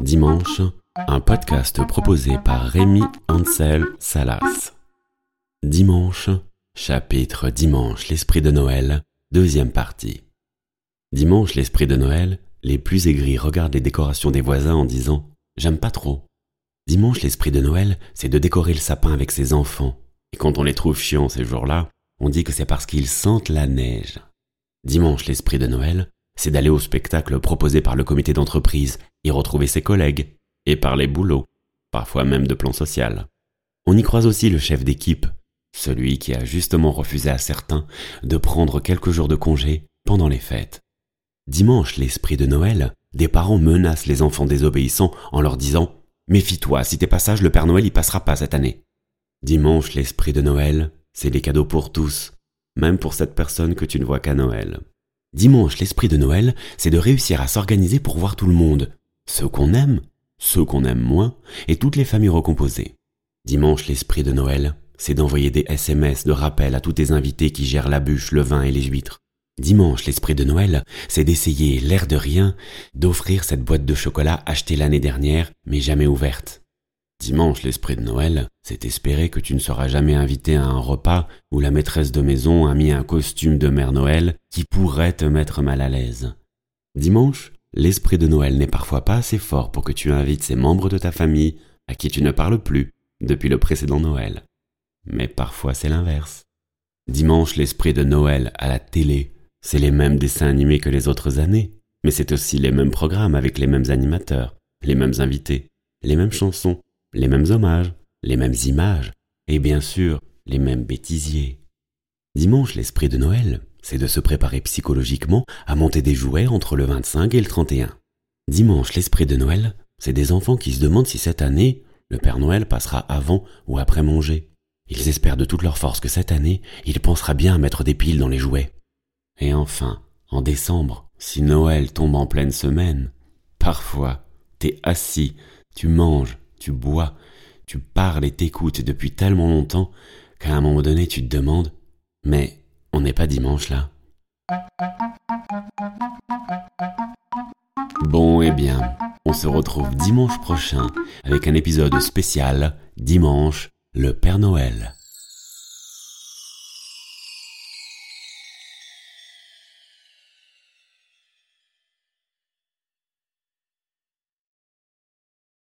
Dimanche, un podcast proposé par Rémi Ansel Salas. Dimanche, chapitre Dimanche, l'esprit de Noël, deuxième partie. Dimanche, l'esprit de Noël, les plus aigris regardent les décorations des voisins en disant J'aime pas trop. Dimanche, l'esprit de Noël, c'est de décorer le sapin avec ses enfants. Et quand on les trouve chiants ces jours-là, on dit que c'est parce qu'ils sentent la neige. Dimanche, l'esprit de Noël, c'est d'aller au spectacle proposé par le comité d'entreprise, y retrouver ses collègues, et parler boulot, parfois même de plan social. On y croise aussi le chef d'équipe, celui qui a justement refusé à certains de prendre quelques jours de congé pendant les fêtes. Dimanche, l'esprit de Noël, des parents menacent les enfants désobéissants en leur disant Méfie-toi, si t'es pas sage, le Père Noël y passera pas cette année. Dimanche, l'esprit de Noël, c'est des cadeaux pour tous, même pour cette personne que tu ne vois qu'à Noël. Dimanche, l'esprit de Noël, c'est de réussir à s'organiser pour voir tout le monde, ceux qu'on aime, ceux qu'on aime moins, et toutes les familles recomposées. Dimanche, l'esprit de Noël, c'est d'envoyer des SMS de rappel à tous tes invités qui gèrent la bûche, le vin et les huîtres. Dimanche, l'esprit de Noël, c'est d'essayer, l'air de rien, d'offrir cette boîte de chocolat achetée l'année dernière, mais jamais ouverte. Dimanche, l'esprit de Noël, c'est espérer que tu ne seras jamais invité à un repas où la maîtresse de maison a mis un costume de Mère Noël qui pourrait te mettre mal à l'aise. Dimanche, l'esprit de Noël n'est parfois pas assez fort pour que tu invites ces membres de ta famille à qui tu ne parles plus depuis le précédent Noël. Mais parfois c'est l'inverse. Dimanche, l'esprit de Noël à la télé, c'est les mêmes dessins animés que les autres années, mais c'est aussi les mêmes programmes avec les mêmes animateurs, les mêmes invités, les mêmes chansons, les mêmes hommages, les mêmes images, et bien sûr, les mêmes bêtisiers. Dimanche, l'esprit de Noël, c'est de se préparer psychologiquement à monter des jouets entre le 25 et le 31. Dimanche, l'esprit de Noël, c'est des enfants qui se demandent si cette année, le Père Noël passera avant ou après manger. Ils espèrent de toute leur force que cette année, il pensera bien à mettre des piles dans les jouets. Et enfin, en décembre, si Noël tombe en pleine semaine, parfois, t'es assis, tu manges, tu bois, tu parles et t'écoutes depuis tellement longtemps qu'à un moment donné tu te demandes Mais on n'est pas dimanche là Bon eh bien, on se retrouve dimanche prochain avec un épisode spécial Dimanche, le Père Noël.